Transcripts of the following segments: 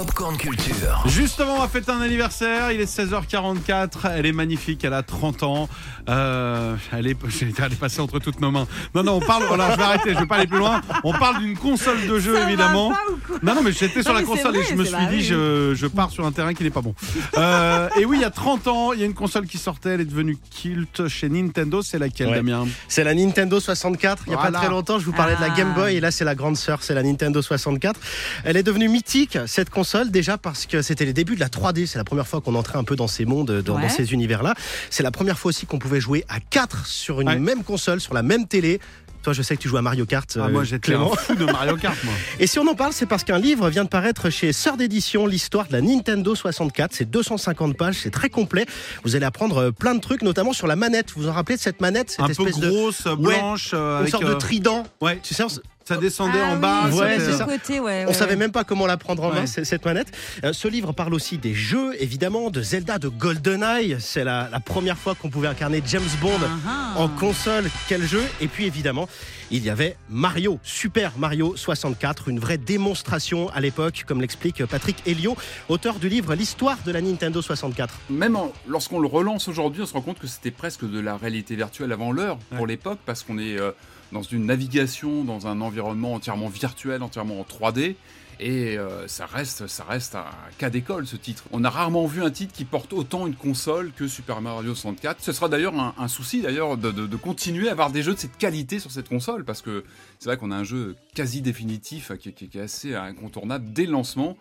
Popcorn Culture. Justement, on va fêter un anniversaire. Il est 16h44. Elle est magnifique. Elle a 30 ans. Euh, elle, est, elle est passée entre toutes nos mains. Non, non, on parle. Voilà, je vais arrêter. Je vais pas aller plus loin. On parle d'une console de jeu, Ça va évidemment. pas ou quoi? Non, non, mais j'étais sur Non, la mais c'est console et vrai, je me c'est suis dit, oui. je, je pars sur un terrain qui n'est pas bon. Euh, et oui, il y a 30 ans, il y a une console qui sortait. Elle est devenue culte chez Nintendo. C'est laquelle, Ouais. Damien? C'est la Nintendo 64. Il n'y a Voilà. pas très longtemps, je vous parlais de la Ah. Game Boy et là, c'est la grande sœur, c'est la Nintendo 64. Elle est devenue mythique, cette console, déjà parce que c'était les débuts de la 3D. C'est la première fois qu'on entrait un peu dans ces mondes, dans, Ouais. dans ces univers-là. C'est la première fois aussi qu'on pouvait jouer à 4 sur une Ouais. même console, sur la même télé. Toi, je sais que tu joues à Mario Kart. Ah, euh, Moi, j'étais un Clément. fou de Mario Kart, moi. Et si on en parle, c'est parce qu'un livre vient de paraître chez Sœur d'édition, l'histoire de la Nintendo 64. C'est 250 pages, c'est très complet. Vous allez apprendre euh, plein de trucs, notamment sur la manette. Vous vous en rappelez de cette manette cette Un peu espèce de grosse, blanche, euh, une sorte de euh, trident. Ouais, Tu sais, on, ça descendait Ah en oui, bas. Ouais, ça. ouais, on ouais, savait même pas comment la prendre en main, cette manette. Euh, ce livre parle aussi des jeux, évidemment, de Zelda, de GoldenEye. C'est la, la première fois qu'on pouvait incarner James Bond Ah, ah. en console. Quel jeu Et puis évidemment, il y avait Mario, Super Mario 64, une vraie démonstration à l'époque, comme l'explique Patrick Helio, auteur du livre L'histoire de la Nintendo 64. Même en- lorsqu'on le relance aujourd'hui, on se rend compte que c'était presque de la réalité virtuelle avant l'heure pour Ouais. l'époque, parce qu'on est euh, dans une navigation, dans un environnement entièrement virtuel, entièrement en 3D. Et euh, ça reste, ça reste un cas d'école ce titre. On a rarement vu un titre qui porte autant une console que Super Mario 64. Ce sera d'ailleurs un, souci d'ailleurs de, continuer à avoir des jeux de cette qualité sur cette console parce que c'est vrai qu'on a un jeu quasi définitif qui, qui- est assez incontournable dès le lancement.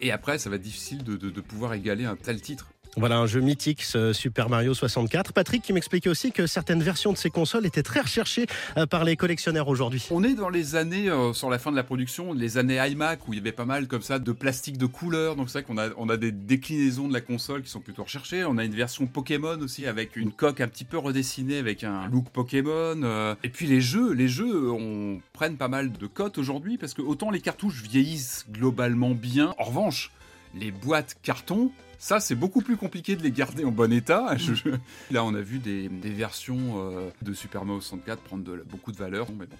Et après, ça va être difficile de pouvoir égaler un tel titre. Voilà un jeu mythique, ce Super Mario 64. Patrick qui m'expliquait aussi que certaines versions de ces consoles étaient très recherchées euh, par les collectionneurs aujourd'hui. On est dans les années, euh, sur la fin de la production, les années iMac, où il y avait pas mal comme ça de plastique de couleur. Donc c'est vrai qu'on a, on a des déclinaisons de la console qui sont plutôt recherchées. On a une version Pokémon aussi, avec une coque un petit peu redessinée, avec un look Pokémon. euh. Et puis les jeux, les jeux, on prennent pas mal de cotes aujourd'hui, parce que autant les cartouches vieillissent globalement bien. En revanche, les boîtes carton, ça c'est beaucoup plus compliqué de les garder en bon état. Je- je- Là on a vu des, des versions euh, de Super Mario 64 prendre de- beaucoup de valeur. Mais bon.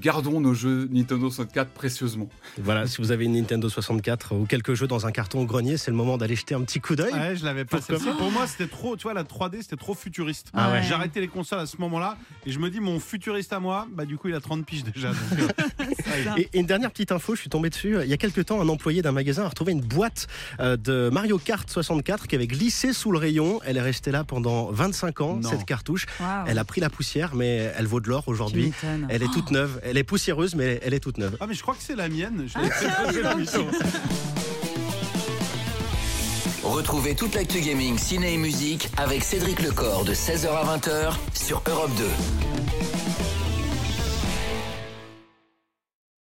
Gardons nos jeux Nintendo 64 précieusement. Voilà, si vous avez une Nintendo 64 ou quelques jeux dans un carton au grenier, c'est le moment d'aller jeter un petit coup d'œil. Ouais, je l'avais pas. Celle-ci. Pour moi, c'était trop. Tu vois, la 3D, c'était trop futuriste. Ah ouais. J'ai arrêté les consoles à ce moment-là et je me dis, mon futuriste à moi, bah du coup, il a 30 piges déjà. donc, euh. Et, et une dernière petite info, je suis tombé dessus. Il y a quelques temps, un employé d'un magasin a retrouvé une boîte euh, de Mario Kart 64 qui avait glissé sous le rayon. Elle est restée là pendant 25 ans, Non. cette cartouche. Elle a pris la poussière, mais elle vaut de l'or aujourd'hui. Elle est toute neuve. Elle est poussiéreuse, mais elle est toute neuve. Ah, mais je crois que c'est la mienne. Je Ah. Retrouvez toute l'actu gaming, ciné et musique avec Cédric Lecor de 16h à 20h sur Europe 2.